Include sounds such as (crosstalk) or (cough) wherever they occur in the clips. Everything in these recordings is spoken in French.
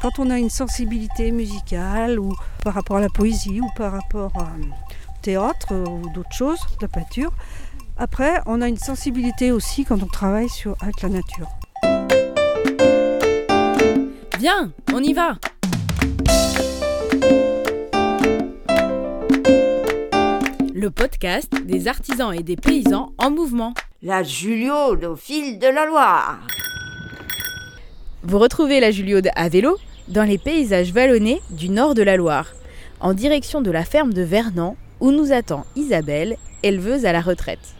quand on a une sensibilité musicale ou par rapport à la poésie ou par rapport au théâtre ou d'autres choses, la peinture, après on a une sensibilité aussi quand on travaille sur, avec la nature. Viens, on y va Le podcast des artisans et des paysans en mouvement. La Juliaude au fil de la Loire. Vous retrouvez la Juliaude à vélo dans les paysages vallonnés du nord de la Loire, en direction de la ferme de Vernan, où nous attend Isabelle, éleveuse à la retraite.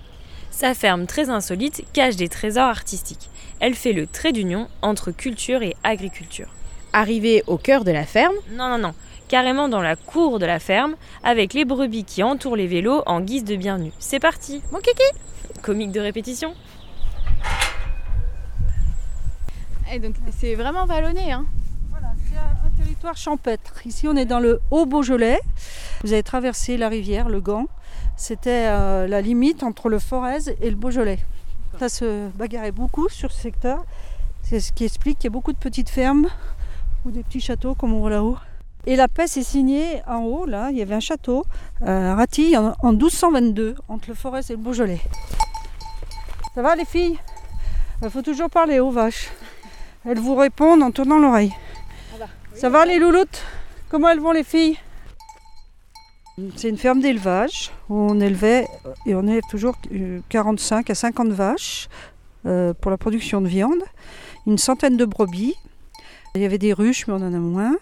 Sa ferme très insolite cache des trésors artistiques. Elle fait le trait d'union entre culture et agriculture. Arrivée au cœur de la ferme Non, non, non. Carrément dans la cour de la ferme, avec les brebis qui entourent les vélos en guise de bienvenue. C'est parti Mon kiki Comique de répétition Et donc c'est vraiment vallonné, hein Voilà, c'est un, un territoire champêtre. Ici, on est dans le Haut-Beaujolais. Vous avez traversé la rivière, le Gant. C'était euh, la limite entre le Forez et le Beaujolais. Ça se bagarrait beaucoup sur ce secteur. C'est ce qui explique qu'il y a beaucoup de petites fermes ou des petits châteaux comme on voit là-haut. Et la paix s'est signée en haut, là, il y avait un château euh, à en, en 1222, entre le Forez et le Beaujolais. Ça va les filles? Il faut toujours parler aux vaches. Elles vous répondent en tournant l'oreille. Ça va les louloutes? Comment elles vont les filles? C'est une ferme d'élevage où on élevait et on élève toujours euh, 45 à 50 vaches euh, pour la production de viande, une centaine de brebis. Il y avait des ruches mais on en a moins.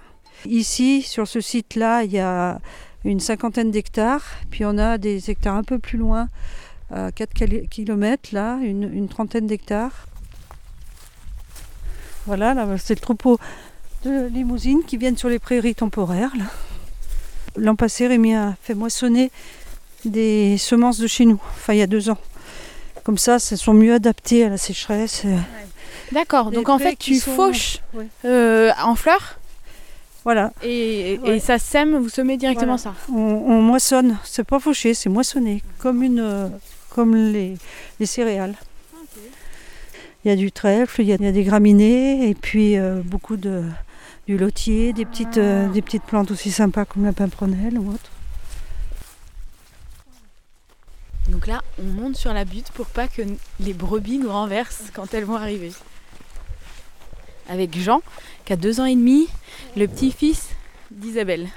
Ici sur ce site-là il y a une cinquantaine d'hectares, puis on a des hectares un peu plus loin, à 4 km là, une, une trentaine d'hectares. Voilà, là, c'est le troupeau de limousines qui viennent sur les prairies temporaires. L'an passé, Rémi a fait moissonner des semences de chez nous, enfin il y a deux ans. Comme ça, elles sont mieux adaptées à la sécheresse. euh, D'accord, donc en fait tu sont- fauches Ouais. euh, en fleurs Voilà, et, et Ouais. ça sème, vous semez directement Voilà. ça. on, on moissonne. C'est pas fauché, c'est moissonné, comme, une, euh, comme les, les céréales. Il y a du trèfle, il y a, il y a des graminées, et puis euh, beaucoup de du lotier, des petites, euh, des petites plantes aussi sympas comme la pimprenelle ou autre. Donc là, on monte sur la butte pour pas que les brebis nous renversent quand elles vont arriver. Avec Jean, qui a deux ans et demi, le petit-fils d'Isabelle.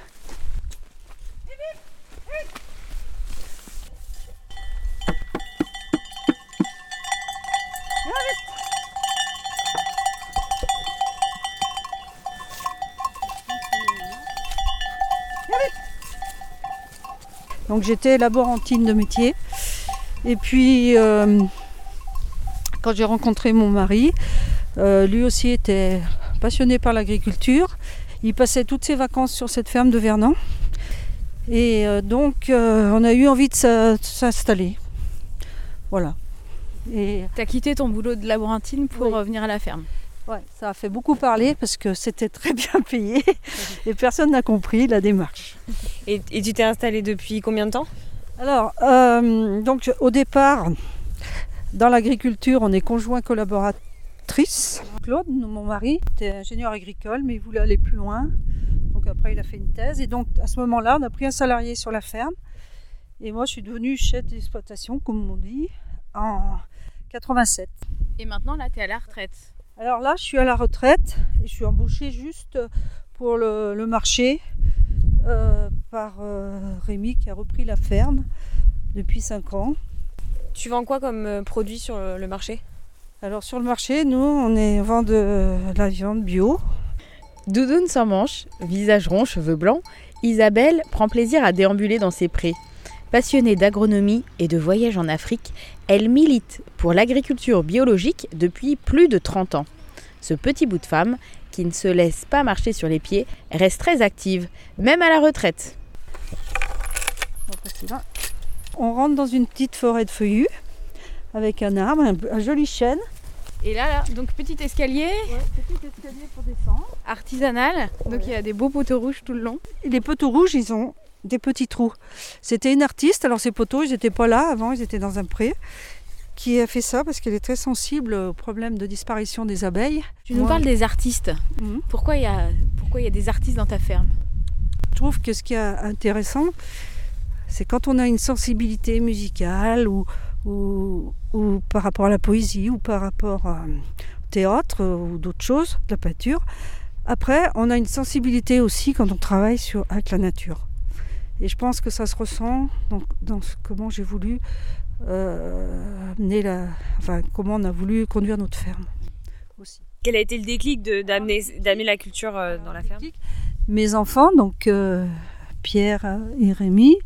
Donc j'étais laborantine de métier. Et puis euh, quand j'ai rencontré mon mari, euh, lui aussi était passionné par l'agriculture. Il passait toutes ses vacances sur cette ferme de Vernon. Et euh, donc on a eu envie de s'installer. Voilà. Et T'as quitté ton boulot de laborantine pour Oui. euh, venir à la ferme. Ouais, ça a fait beaucoup parler parce que c'était très bien (laughs) payé (laughs) et personne n'a compris la démarche. et, et tu t'es installé depuis combien de temps? Alors, euh, donc au départ, dans l'agriculture, on est conjoint collaboratrice. Claude, mon mari, était ingénieur agricole, mais il voulait aller plus loin. Donc après, il a fait une thèse. Et donc, à ce moment-là, on a pris un salarié sur la ferme. Et moi, je suis devenue chef d'exploitation, comme on dit, en 87. Et maintenant, là, t'es à la retraite. Alors là, je suis à la retraite et je suis embauchée juste pour le, le marché euh, par euh, Rémi qui a repris la ferme depuis 5 ans. Tu vends quoi comme euh, produit sur le le marché? Alors sur le marché, nous, on, est, on vend de la viande bio. Doudoune sans manche, visage rond, cheveux blancs, Isabelle prend plaisir à déambuler dans ses prés. Passionnée d'agronomie et de voyage en Afrique, elle milite pour l'agriculture biologique depuis plus de 30 ans. Ce petit bout de femme, qui ne se laisse pas marcher sur les pieds, reste très active, même à la retraite. On rentre dans une petite forêt de feuillus avec un arbre, un, un joli chêne. Et là, là, donc petit escalier petit escalier pour descendre. artisanal, donc il y a des beaux poteaux rouges tout le long. Et les poteaux rouges, ils ont des petits trous. C'était une artiste, alors ces poteaux, ils n'étaient pas là avant, ils étaient dans un pré, qui a fait ça parce qu'elle est très sensible au problème de disparition des abeilles. Tu nous parles des artistes. Mhm. Pourquoi il y a, Pourquoi il y a des artistes dans ta ferme? Je trouve que ce qui est intéressant, c'est quand on a une sensibilité musicale ou, ou, ou par rapport à la poésie ou par rapport au théâtre ou d'autres choses, de la peinture. Après, on a une sensibilité aussi quand on travaille sur, avec la nature. Et je pense que ça se ressent dans, dans ce, comment j'ai voulu euh, amener la, enfin, comment on a voulu conduire notre ferme aussi. Quel a été le déclic d'amener la culture euh, dans la ferme? Mes enfants, donc euh, Pierre et Rémi,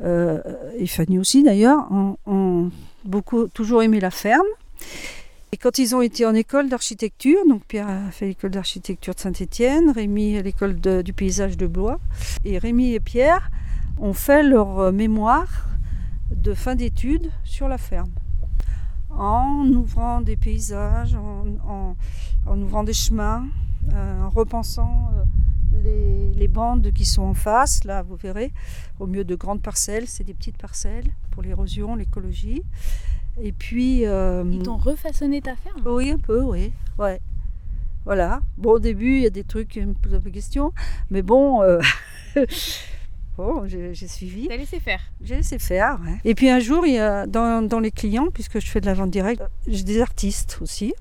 et Fanny aussi d'ailleurs, ont, ont beaucoup toujours aimé la ferme. Et quand ils ont été en école d'architecture, donc Pierre a fait l'école d'architecture de Saint-Étienne, Rémi l'école du paysage de Blois, et Rémi et Pierre ont fait leur mémoire de fin d'études sur la ferme. En ouvrant des paysages, en, ouvrant des chemins, euh, en repensant euh, les, les bandes qui sont en face, là vous verrez, au milieu de grandes parcelles, c'est des petites parcelles pour l'érosion, l'écologie. Et puis... euh, Ils t'ont refaçonné ta ferme oui, un peu, oui. Ouais. Voilà. Bon, au début, il y a des trucs qui me posent un peu question. Mais bon, euh, (laughs) bon j'ai suivi. T'as laissé faire J'ai laissé faire. ouais. Et puis un jour, il y a, dans, dans les clients, puisque je fais de la vente directe, j'ai des artistes aussi.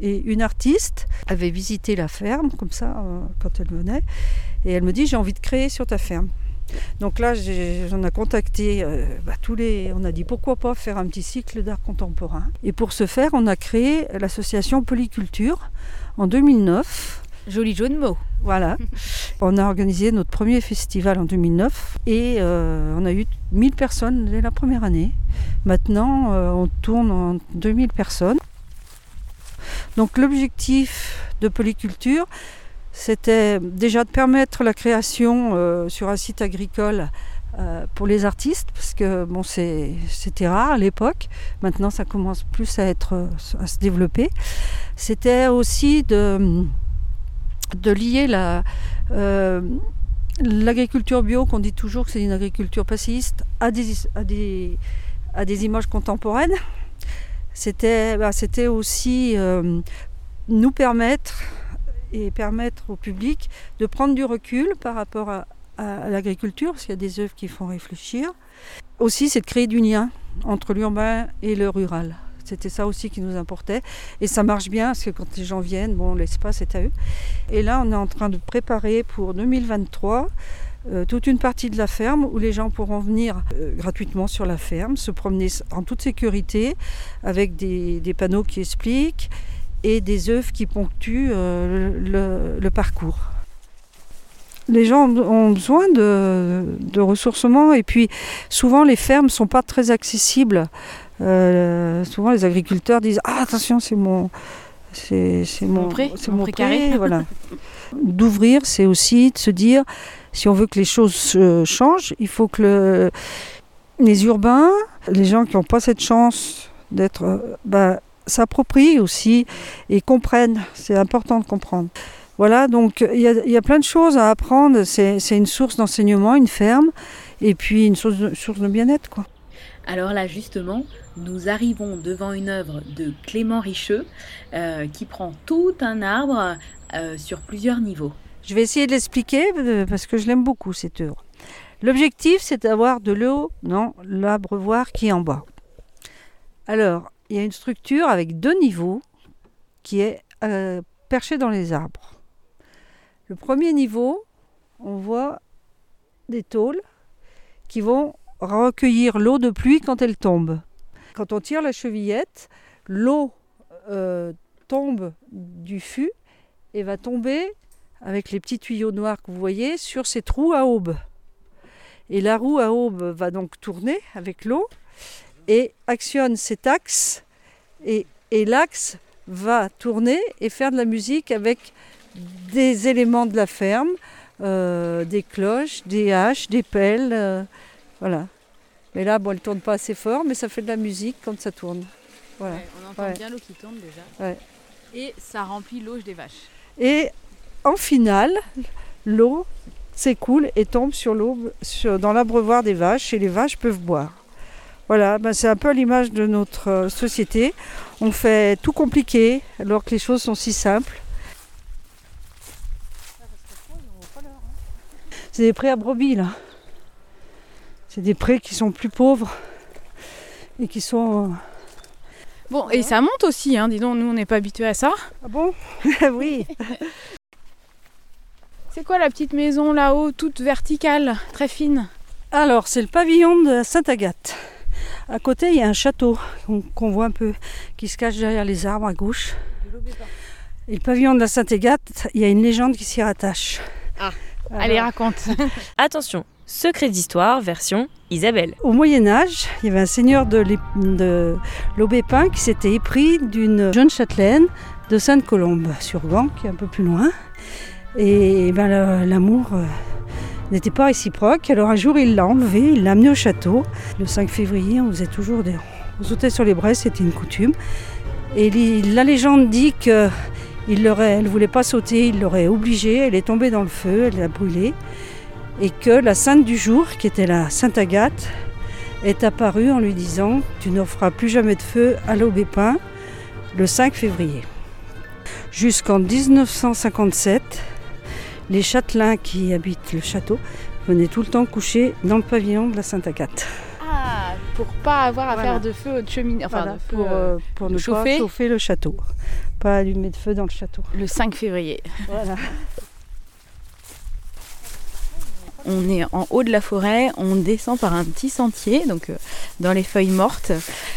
Et une artiste avait visité la ferme, comme ça, euh, quand elle venait. Et elle me dit J'ai envie de créer sur ta ferme. Donc là, j'en ai contacté euh, bah, tous les. On a dit pourquoi pas faire un petit cycle d'art contemporain. Et pour ce faire, on a créé l'association Polyculture en 2009. Joli jeu de mots. Voilà. (laughs) on a organisé notre premier festival en 2009 et euh, on a eu 1000 personnes dès la première année. Maintenant, euh, on tourne en 2000 personnes. Donc l'objectif de Polyculture, c'était déjà de permettre la création euh, sur un site agricole euh, pour les artistes, parce que bon, c'était rare à l'époque. Maintenant, ça commence plus à, être, euh, à se développer. C'était aussi de, de lier la, l'agriculture bio, qu'on dit toujours que c'est une agriculture passiviste, à des, à des, à des images contemporaines. C'était, bah, aussi nous permettre et permettre au public de prendre du recul par rapport à, l'agriculture, parce qu'il y a des œuvres qui font réfléchir. Aussi, c'est de créer du lien entre l'urbain et le rural. C'était ça aussi qui nous importait. Et ça marche bien, parce que quand les gens viennent, bon, l'espace est à eux. Et là, on est en train de préparer pour 2023 euh, toute une partie de la ferme où les gens pourront venir euh, gratuitement sur la ferme, se promener en toute sécurité, avec des panneaux qui expliquent et des œuvres qui ponctuent euh, le, le parcours. Les gens ont besoin de, de ressourcement et puis souvent les fermes ne sont pas très accessibles. Euh, souvent les agriculteurs disent Ah attention c'est mon c'est Mon mon, mon pré pré, carré. (laughs) voilà. D'ouvrir c'est aussi de se dire si on veut que les choses euh, changent, il faut que le- les urbains, les gens qui n'ont pas cette chance d'être, euh, bah, s'approprient aussi et comprennent. C'est important de comprendre. Voilà, donc il y, y a plein de choses à apprendre. C'est c'est une source d'enseignement, une ferme, et puis une source de, source de bien-être. quoi. Alors là, justement, nous arrivons devant une œuvre de Clément Richeux euh, qui prend tout un arbre euh, sur plusieurs niveaux. Je vais essayer de l'expliquer euh, parce que je l'aime beaucoup cette œuvre. L'objectif, c'est d'avoir de l'eau dans l'abreuvoir qui est en bas. Alors, il y a une structure avec deux niveaux qui est euh, perchée dans les arbres. Le premier niveau, on voit des tôles qui vont recueillir l'eau de pluie quand elle tombe. Quand on tire la chevillette, l'eau euh, tombe du fût et va tomber avec les petits tuyaux noirs que vous voyez sur ces trous à aube. Et la roue à aube va donc tourner avec l'eau et actionne cet axe et, et l'axe va tourner et faire de la musique avec des éléments de la ferme, euh, des cloches, des haches, des pelles, euh, voilà. Mais là, bon, elle tourne pas assez fort, mais ça fait de la musique quand ça tourne. Voilà. on entend Ouais. bien l'eau qui tourne déjà. Ouais. Et ça remplit l'auge des vaches. Et en finale, l'eau s'écoule et tombe sur l'eau dans l'abreuvoir des vaches et les vaches peuvent boire. Voilà, ben c'est un peu à l'image de notre euh, société. On fait tout compliqué alors que les choses sont si simples. C'est des prés à brebis là. C'est des prés qui sont plus pauvres et qui sont. euh, Bon, et ça monte aussi, hein, dis donc, nous on n'est pas habitués à ça. Ah bon? (laughs) Oui. (laughs) C'est quoi la petite maison là-haut, toute verticale, très fine? Alors, c'est le pavillon de Sainte-Agathe. À côté, il y a un château qu'on voit un peu, qui se cache derrière les arbres à gauche. Et le pavillon de la Sainte-Agathe, il y a une légende qui s'y rattache. Ah. Alors, Allez, raconte. (laughs) Attention, secret d'histoire version Isabelle. Au Moyen Âge, il y avait un seigneur de l'Aubépin qui s'était épris d'une jeune châtelaine de Sainte-Colombe sur Gand, qui est un peu plus loin. Et ben, le- l'amour euh, n'était pas réciproque. Alors un jour, il l'a enlevé, il l'a amené au château. Le 5 février, on faisait toujours des... On sautait sur les braises, c'était une coutume. Et la légende dit que il ne voulait pas sauter, il l'aurait obligée, elle est tombée dans le feu, elle a brûlé. Et que la sainte du jour, qui était la Sainte Agathe, est apparue en lui disant Tu n'offras plus jamais de feu à l'Aubépin le 5 février. Jusqu'en 1957, les châtelains qui habitent le château venaient tout le temps coucher dans le pavillon de la Sainte Agathe. Ah, pour pas avoir à Voilà. faire de feu de cheminée, enfin Voilà, de feu, pour, euh, euh, pour ne chauffer. pas chauffer le château. Pas allumer de feu dans le château. le 5 février. Voilà. (laughs) On est en haut de la forêt, on descend par un petit sentier, donc euh, dans les feuilles mortes.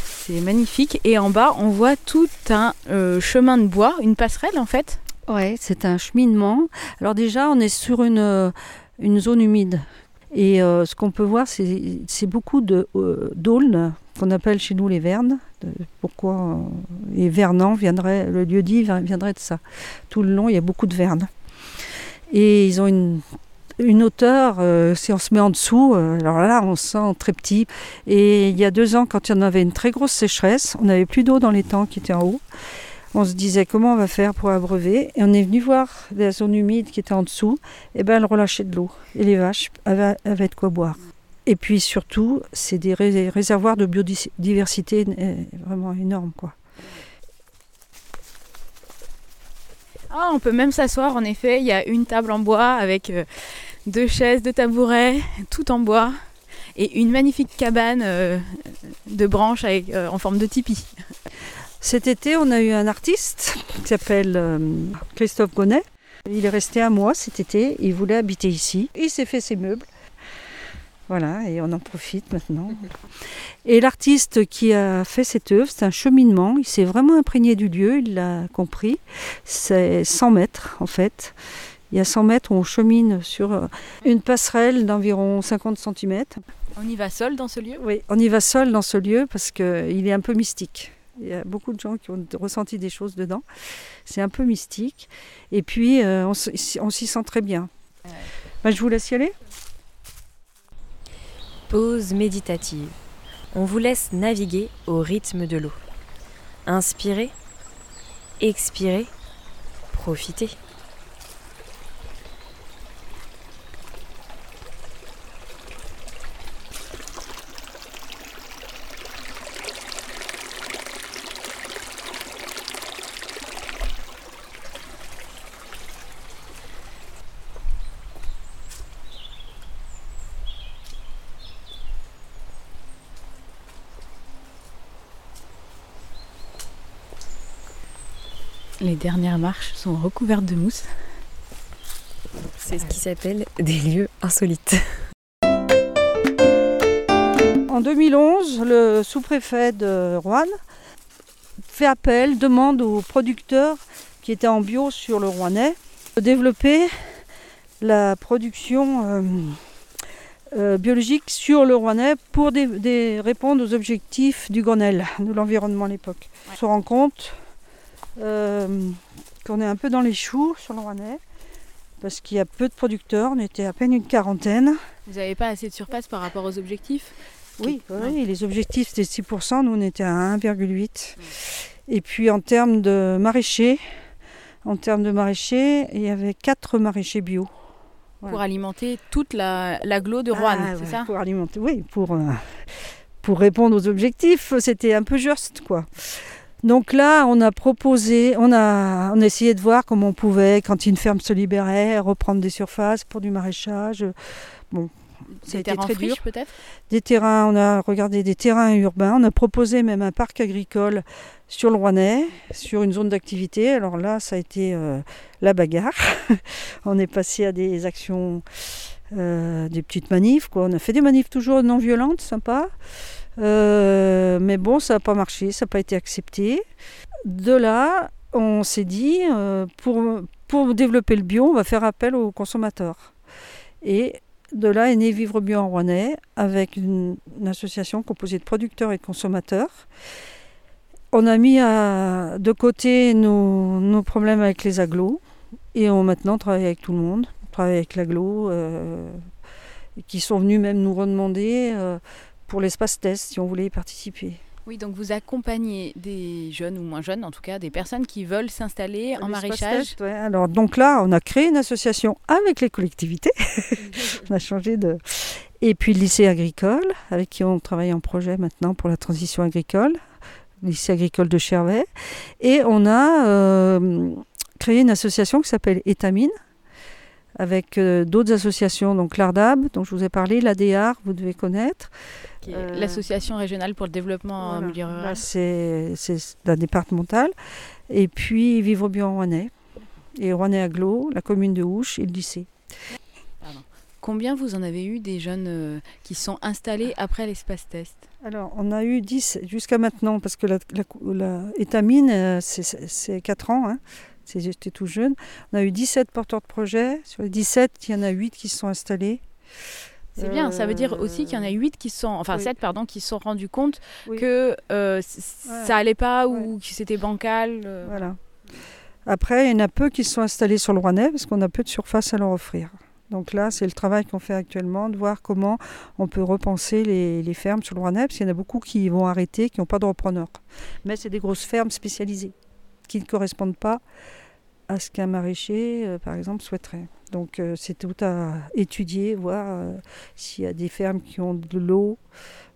C'est magnifique. Et en bas, on voit tout un euh, chemin de bois, une passerelle en fait. Ouais, c'est un cheminement. Alors déjà, on est sur une, euh, une zone humide. Et euh, ce qu'on peut voir, c'est beaucoup de euh, qu'on appelle chez nous les vernes. Pourquoi euh, Et Vernan viendrait, le lieu dit vien- viendrait de ça. Tout le long, il y a beaucoup de vernes. Et ils ont une, une hauteur, si on se met en dessous, alors là, on se sent très petit. Et il y a deux ans, quand il y en avait une très grosse sécheresse, on n'avait plus d'eau dans les temps qui étaient en haut. On se disait comment on va faire pour abreuver? Et on est venu voir la zone humide qui était en dessous. Et ben elle relâchait de l'eau. Et les vaches avaient, de quoi boire. Et puis surtout, c'est des rés- réservoirs de biodiversité euh, vraiment énormes. Quoi. Ah, on peut même s'asseoir en effet. Il y a une table en bois avec euh, deux chaises, deux tabourets, tout en bois. Et une magnifique cabane euh, de branches en forme de tipi. Cet été, on a eu un artiste qui s'appelle euh, Christophe Gonnet. Il est resté un mois cet été. Il voulait habiter ici. Il s'est fait ses meubles. Voilà, et on en profite maintenant. Et l'artiste qui a fait cette œuvre, c'est un cheminement. Il s'est vraiment imprégné du lieu, il l'a compris. C'est 100 mètres en fait. Il y a 100 mètres où on chemine sur euh, une passerelle d'environ 50 cm. On y va seul dans ce lieu? Oui, on y va seul dans ce lieu parce qu'il est un peu mystique. Il y a beaucoup de gens qui ont ressenti des choses dedans. C'est un peu mystique. Et puis, euh, on s'y sent très bien. Bah, je vous laisse y aller. Pause méditative. On vous laisse naviguer au rythme de l'eau. Inspirez, expirez, profitez. Dernières marches sont recouvertes de mousse. C'est ce qui s'appelle des lieux insolites. En 2011, le sous-préfet de Rouen fait appel, demande aux producteurs qui étaient en bio sur le Rouennais de développer la production euh, euh, biologique sur le Rouennais pour des- des- répondre aux objectifs du Grenelle de l'environnement à l'époque. On se rend compte qu'on est un peu dans les choux sur le Rouennais parce qu'il y a peu de producteurs, on était à peine une quarantaine. Vous n'avez pas assez de surface par rapport aux objectifs? Oui, Ouais. les objectifs c'était 6%, nous on était à 1,8. Et puis en termes de maraîchers, en termes de maraîchers, il y avait 4 maraîchers bio. Pour alimenter toute la- l'agglo de Rouen, Ah, c'est ouais, ça? Pour alimenter, oui, pour, euh, pour répondre aux objectifs, c'était un peu juste quoi. Donc là, on a proposé, on a, on a essayé de voir comment on pouvait, quand une ferme se libérait, reprendre des surfaces pour du maraîchage. Bon, ça a été très dur. peut-être? Des terrains, on a regardé des terrains urbains, on a proposé même un parc agricole sur le Rouennais, sur une zone d'activité. Alors là, ça a été euh, la bagarre. (laughs) on est passé à des actions, euh, des petites manifs. Quoi. On a fait des manifs toujours non violentes, sympa. Euh, mais bon, ça n'a pas marché, ça n'a pas été accepté. De là, on s'est dit, euh, pour, développer le bio, on va faire appel aux consommateurs. Et de là est né Vivre Bio en Rouennais, avec une, association composée de producteurs et de consommateurs. On a mis de côté nos, problèmes avec les agglos et on maintenant travaille avec tout le monde. On travaille avec l'aglo, euh, qui sont venus même nous redemander pour l'espace test si on voulait y participer. Oui, donc vous accompagnez des jeunes ou moins jeunes, en tout cas des personnes qui veulent s'installer en maraîchage. test, ouais. Alors donc là, on a créé une association avec les collectivités. (laughs) on a changé de. Et puis le lycée agricole, avec qui on travaille en projet maintenant pour la transition agricole, le lycée agricole de Chervais. Et on a euh, créé une association qui s'appelle Étamine, avec euh, d'autres associations, donc l'ARDAB, dont je vous ai parlé, l'ADR, vous devez connaître. Euh, L'association régionale pour le développement en milieu rural. Là, c'est la départementale. Et puis Vivre Bio en Rouennais. Et Rouennais Aglo, la commune de Ouche et le lycée. Combien vous en avez eu des jeunes euh, qui sont installés après l'espace test? Alors, on a eu 10 jusqu'à maintenant, parce que la, la, la étamine, c'est 4 ans, hein. J'étais tout jeune. On a eu 17 porteurs de projets. Sur les 17, il y en a 8 qui se sont installés. C'est bien, ça veut dire aussi qu'il y en a Euh, 8 qui se sont, enfin oui. 7 pardon, qui se sont rendus compte Oui. que euh, Ouais. ça allait pas ou que c'était bancal. euh. Voilà. Après, il y en a peu qui se sont installés sur le Rouennais, parce qu'on a peu de surface à leur offrir. Donc là, c'est le travail qu'on fait actuellement, de voir comment on peut repenser les, les fermes sur le Rouennais, parce qu'il y en a beaucoup qui vont arrêter, qui n'ont pas de repreneur. Mais c'est des grosses fermes spécialisées, qui ne correspondent pas à ce qu'un maraîcher, euh, par exemple, souhaiterait. Donc euh, c'est tout à étudier, voir euh, s'il y a des fermes qui ont de l'eau,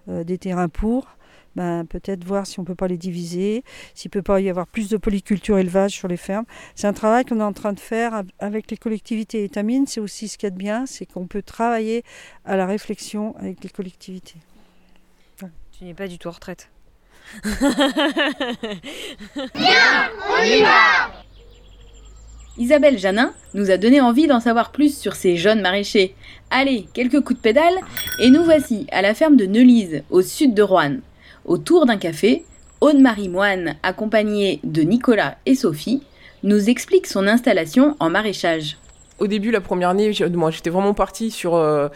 euh, des terrains pour, ben, peut-être voir si on ne peut pas les diviser, s'il ne peut pas y avoir plus de polyculture élevage sur les fermes. C'est un travail qu'on est en train de faire av- avec les collectivités. Et Tamine, c'est aussi ce qu'il y a de bien, c'est qu'on peut travailler à la réflexion avec les collectivités. Tu n'es pas du tout en retraite. Isabelle Janin nous a donné envie d'en savoir plus sur ces jeunes maraîchers. Allez, quelques coups de pédale et nous voici à la ferme de Neulise, au sud de Roanne. Autour d'un café, Aude-Marie Moine, accompagnée de Nicolas et Sophie, nous explique son installation en maraîchage. Au début, la première année, j'étais vraiment partie sur, euh,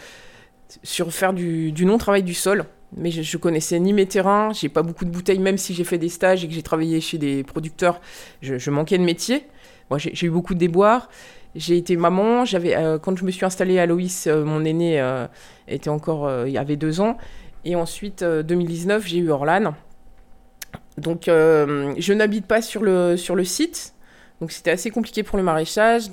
sur faire du non-travail du sol. Mais je, je connaissais ni mes terrains, j'ai pas beaucoup de bouteilles, même si j'ai fait des stages et que j'ai travaillé chez des producteurs, je, manquais de métier. Moi, j'ai eu beaucoup de déboires. J'ai été maman. J'avais, euh, quand je me suis installée à Loïs, euh, mon aîné euh, était encore, il avait deux ans. Et ensuite, euh, 2019, j'ai eu Orlan. Donc, je n'habite pas sur le, sur le site. Donc, c'était assez compliqué pour le maraîchage.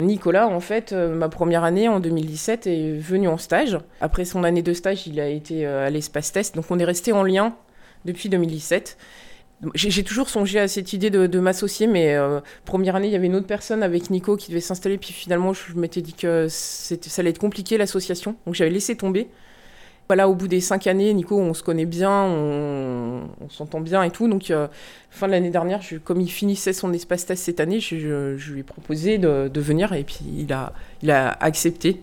Nicolas, en fait, euh, ma première année en 2017 est venu en stage. Après son année de stage, il a été euh, à l'espace test. Donc, on est resté en lien depuis 2017. J'ai toujours songé à cette idée de, m'associer, mais euh, première année, il y avait une autre personne avec Nico qui devait s'installer. Puis finalement, je m'étais dit que ça allait être compliqué l'association. Donc, j'avais laissé tomber. Voilà, au bout des cinq années, Nico, on se connaît bien, on, s'entend bien et tout. Donc, euh, fin de l'année dernière, comme il finissait son espace test cette année, je, lui ai proposé de, de venir et puis il a accepté.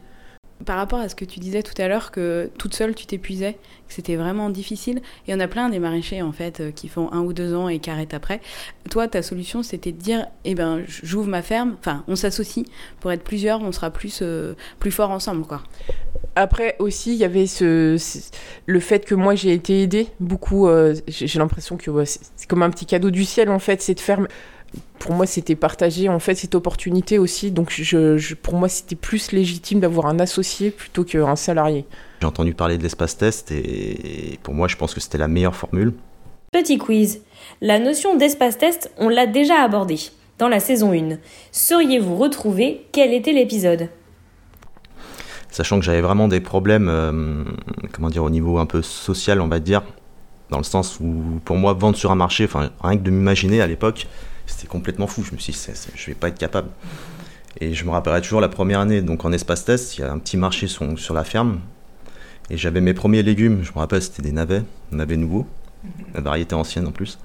Par rapport à ce que tu disais tout à l'heure, que toute seule tu t'épuisais, que c'était vraiment difficile, il y en a plein des maraîchers en fait euh, qui font un ou deux ans et qui arrêtent après. Toi, ta solution c'était de dire, eh ben j'ouvre ma ferme, enfin on s'associe pour être plusieurs, on sera plus, euh, plus fort ensemble quoi. Après aussi, il y avait ce, le fait que moi j'ai été aidée beaucoup. euh, j'ai l'impression que c'est comme un petit cadeau du ciel en fait, cette ferme. Pour moi, c'était partagé en fait cette opportunité aussi. Donc, je, je- pour moi, c'était plus légitime d'avoir un associé plutôt qu'un salarié. J'ai entendu parler de l'espace test et pour moi, je pense que c'était la meilleure formule. Petit quiz. La notion d'espace test, on l'a déjà abordée dans la saison 1. Sauriez-vous retrouver quel était l'épisode? Sachant que j'avais vraiment des problèmes, euh, comment dire, au niveau un peu social, on va dire, Dans le sens où, pour moi, vendre sur un marché, enfin, rien que de m'imaginer à l'époque, c'était complètement fou. Je me suis dit, je vais pas être capable. Et je me rappellerai toujours la première année, donc en espace test, il y a un petit marché sur, la ferme. Et j'avais mes premiers légumes, je me rappelle, c'était des navets, navets nouveaux, la variété ancienne en plus.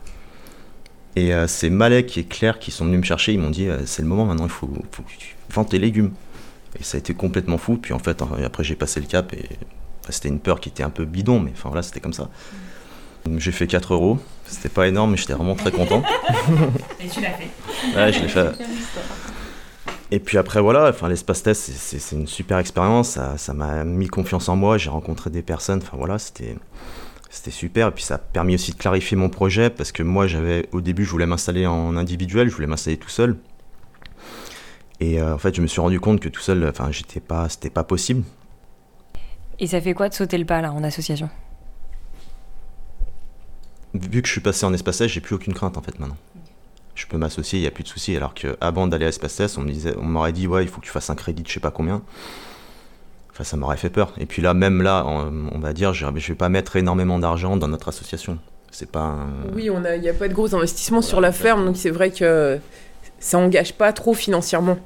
Et euh, c'est Malek et Claire qui sont venus me chercher, ils m'ont dit, euh, c'est le moment maintenant, il faut, faut que tu vends tes légumes. Et ça a été complètement fou. Puis en fait, après j'ai passé le cap et enfin, c'était une peur qui était un peu bidon, mais enfin voilà, c'était comme ça. J'ai fait 4 euros, c'était pas énorme, mais j'étais vraiment très content. (laughs) Et tu l'as fait. Ouais, je l'ai fait. Et puis après, voilà, enfin, l'espace test, c'est- c'est c'est une super expérience. Ça ça m'a mis confiance en moi. J'ai rencontré des personnes. Enfin voilà, c'était c'était super. Et puis ça a permis aussi de clarifier mon projet parce que moi, j'avais au début, je voulais m'installer en individuel, je voulais m'installer tout seul. Et euh, en fait, je me suis rendu compte que tout seul, enfin, j'étais pas, c'était pas possible. Et ça fait quoi de sauter le pas là en association? Vu que je suis passé en espace test, j'ai plus aucune crainte en fait maintenant. Je peux m'associer, il n'y a plus de soucis. Alors qu'avant d'aller à espace test, on m'aurait dit ouais, il faut que tu fasses un crédit de je sais pas combien. Enfin, ça m'aurait fait peur. Et puis là, même là, on, va dire, je, je vais pas mettre énormément d'argent dans notre association. C'est pas. un- Oui, il n'y a pas de gros investissements Voilà, sur la ferme, donc c'est vrai que ça engage pas trop financièrement.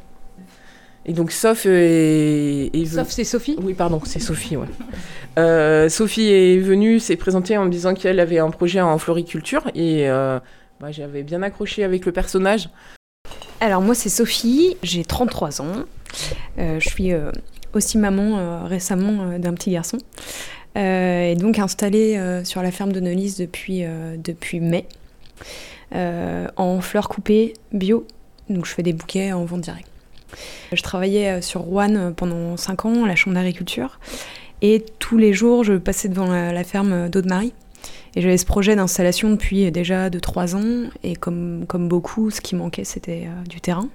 Et donc, sauf. Et, et- Sauf c'est Sophie? Oui, pardon, c'est Sophie, ouais. (laughs) Euh, Sophie est venue, s'est présentée en me disant qu'elle avait un projet en floriculture et euh, bah, j'avais bien accroché avec le personnage. Alors moi c'est Sophie, j'ai 33 ans. Euh, je suis euh, aussi maman euh, récemment euh, d'un petit garçon. Euh, et donc installée euh, sur la ferme de Neulise depuis, euh, depuis mai. Euh, en fleurs coupées bio. Donc je fais des bouquets en vente directe. Je travaillais euh, sur Rouen euh, pendant 5 ans à la chambre d'agriculture. Et tous les jours, je passais devant la, ferme d'Aude-Marie. Et j'avais ce projet d'installation depuis déjà 2-3 ans. Et comme, comme beaucoup, ce qui manquait, c'était euh, du terrain.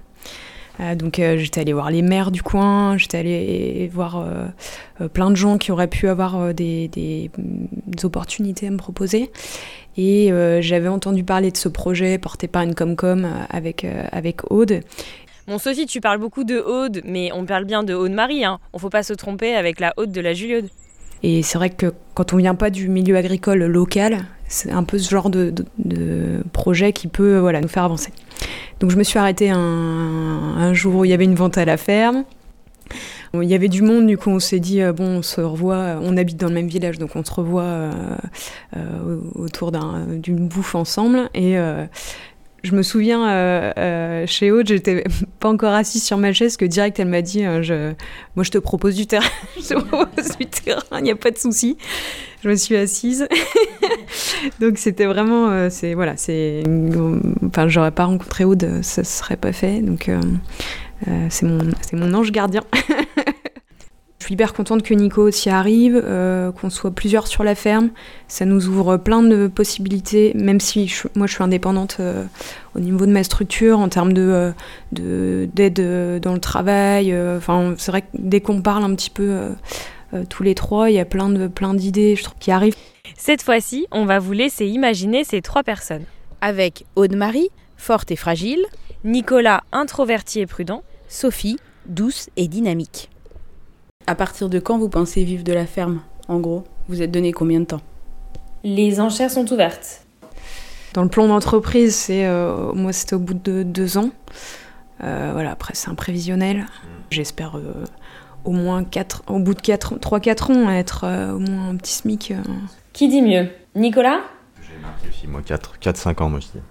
Euh, donc euh, j'étais allée voir les maires du coin, j'étais allée voir euh, euh, plein de gens qui auraient pu avoir euh, des, des, opportunités à me proposer. Et euh, j'avais entendu parler de ce projet porté par une Comcom euh, avec, euh, avec Aude. Bon, Sophie, tu parles beaucoup de Aude, mais on parle bien de Aude-Marie. Hein. On faut pas se tromper avec la Aude de la Juliode. Et c'est vrai que quand on vient pas du milieu agricole local, c'est un peu ce genre de, de- projet qui peut euh, voilà, nous faire avancer. Donc je me suis arrêtée un, jour où il y avait une vente à la ferme. Il y avait du monde, du coup on s'est dit, euh, bon, on se revoit, on habite dans le même village, donc on se revoit euh, euh, autour d'un- d'une bouffe ensemble. Et euh, je me souviens, euh, euh, chez Aude, j'étais (laughs) pas encore assise sur ma chaise, que direct elle m'a dit, euh, je, moi je te propose du terrain, (laughs) je te propose du terrain, il n'y a pas de souci. Je me suis assise. (laughs) Donc c'était vraiment, euh, c'est voilà, c'est, enfin j'aurais pas rencontré Aude, ça serait pas fait. Donc c'est mon, c'est mon ange gardien. Je suis hyper contente que Nico aussi arrive, euh, qu'on soit plusieurs sur la ferme. Ça nous ouvre plein de possibilités, même si je- moi je suis indépendante euh, au niveau de ma structure, en termes de, euh, de- d'aide dans le travail. euh, Enfin, c'est vrai que dès qu'on parle un petit peu euh, euh, tous les trois, il y a plein, de, plein d'idées je trouve, qui arrivent. Cette fois-ci, on va vous laisser imaginer ces trois personnes. Avec Aude-Marie, forte et fragile, Nicolas, introverti et prudent. Sophie, douce et dynamique. À partir de quand vous pensez vivre de la ferme En gros, vous êtes donné combien de temps? Les enchères sont ouvertes. Dans le plan d'entreprise, c'est euh, moi c'était au bout de deux ans. Euh, voilà, après c'est un prévisionnel. J'espère euh, au moins quatre, au bout de 3-4 ans être euh, au moins un petit SMIC. euh. Qui dit mieux? Nicolas? J'ai marqué aussi, moi, 4-5 ans, moi, je dis.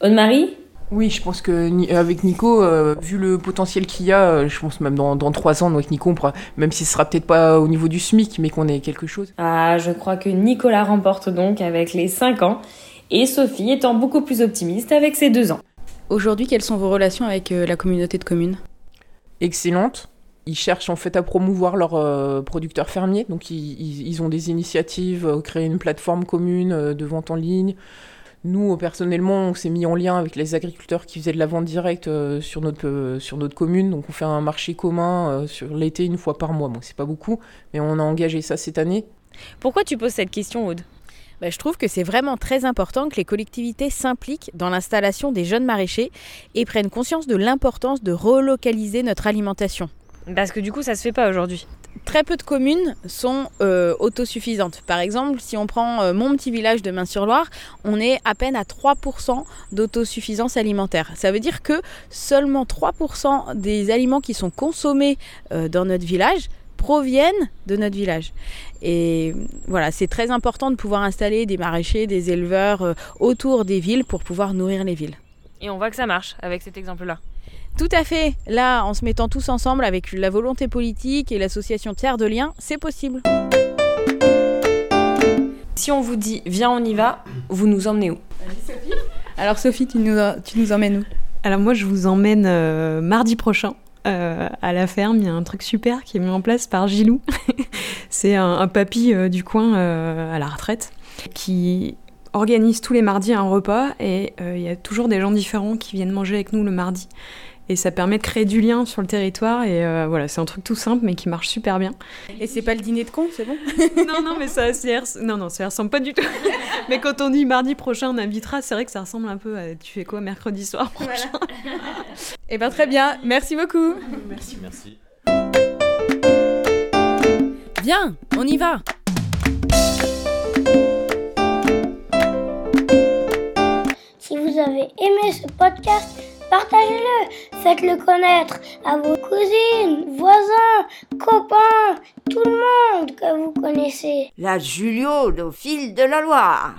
Aude-Marie? Oui, je pense que Ni- avec Nico, euh, vu le potentiel qu'il y a, euh, je pense même dans, dans 3 ans, avec Nico, on pourra, même si ce sera peut-être pas au niveau du SMIC, mais qu'on ait quelque chose. Ah, je crois que Nicolas remporte donc avec les 5 ans. Et Sophie étant beaucoup plus optimiste avec ses 2 ans. Aujourd'hui, quelles sont vos relations avec euh, la communauté de communes? Excellente. Ils cherchent en fait à promouvoir leurs euh, producteurs fermiers, donc ils, ils- ont des initiatives, euh, créer une plateforme commune euh, de vente en ligne. Nous, personnellement, on s'est mis en lien avec les agriculteurs qui faisaient de la vente directe euh, sur, notre, euh, sur notre commune. Donc on fait un marché commun euh, sur l'été une fois par mois. Bon, c'est pas beaucoup, mais on a engagé ça cette année. Pourquoi tu poses cette question, Aude? Bah, je trouve que c'est vraiment très important que les collectivités s'impliquent dans l'installation des jeunes maraîchers et prennent conscience de l'importance de relocaliser notre alimentation. Parce que du coup, ça se fait pas aujourd'hui. Très peu de communes sont euh, autosuffisantes. Par exemple, si on prend euh, mon petit village de Main-sur-Loire, on est à peine à 3% d'autosuffisance alimentaire. Ça veut dire que seulement 3% des aliments qui sont consommés euh, dans notre village proviennent de notre village. Et voilà, c'est très important de pouvoir installer des maraîchers, des éleveurs autour des villes pour pouvoir nourrir les villes. Et on voit que ça marche avec cet exemple-là. Tout à fait. Là, en se mettant tous ensemble avec la volonté politique et l'association Terre de Liens, c'est possible. Si on vous dit viens, on y va, vous nous emmenez où? Alors Sophie, tu nous, tu nous emmènes où? Alors moi, je vous emmène euh, mardi prochain. euh, à la ferme, il y a un truc super qui est mis en place par Gilou. (laughs) C'est un, un papy euh, du coin euh, à la retraite qui organise tous les mardis un repas et euh, il y a toujours des gens différents qui viennent manger avec nous le mardi. Et ça permet de créer du lien sur le territoire et euh, voilà, c'est un truc tout simple mais qui marche super bien. Et c'est pas le dîner de con, c'est bon (laughs) non, non, mais ça, non, non, ça ressemble pas du tout. (laughs) mais quand on dit mardi prochain, on invitera, c'est vrai que ça ressemble un peu à tu fais quoi mercredi soir prochain. (laughs) Eh ben très bien, merci beaucoup. Merci, merci. Viens, on y va. Si vous avez aimé ce podcast, partagez-le, faites-le connaître à vos cousines, voisins, copains, tout le monde que vous connaissez. La Julio au fil de la Loire.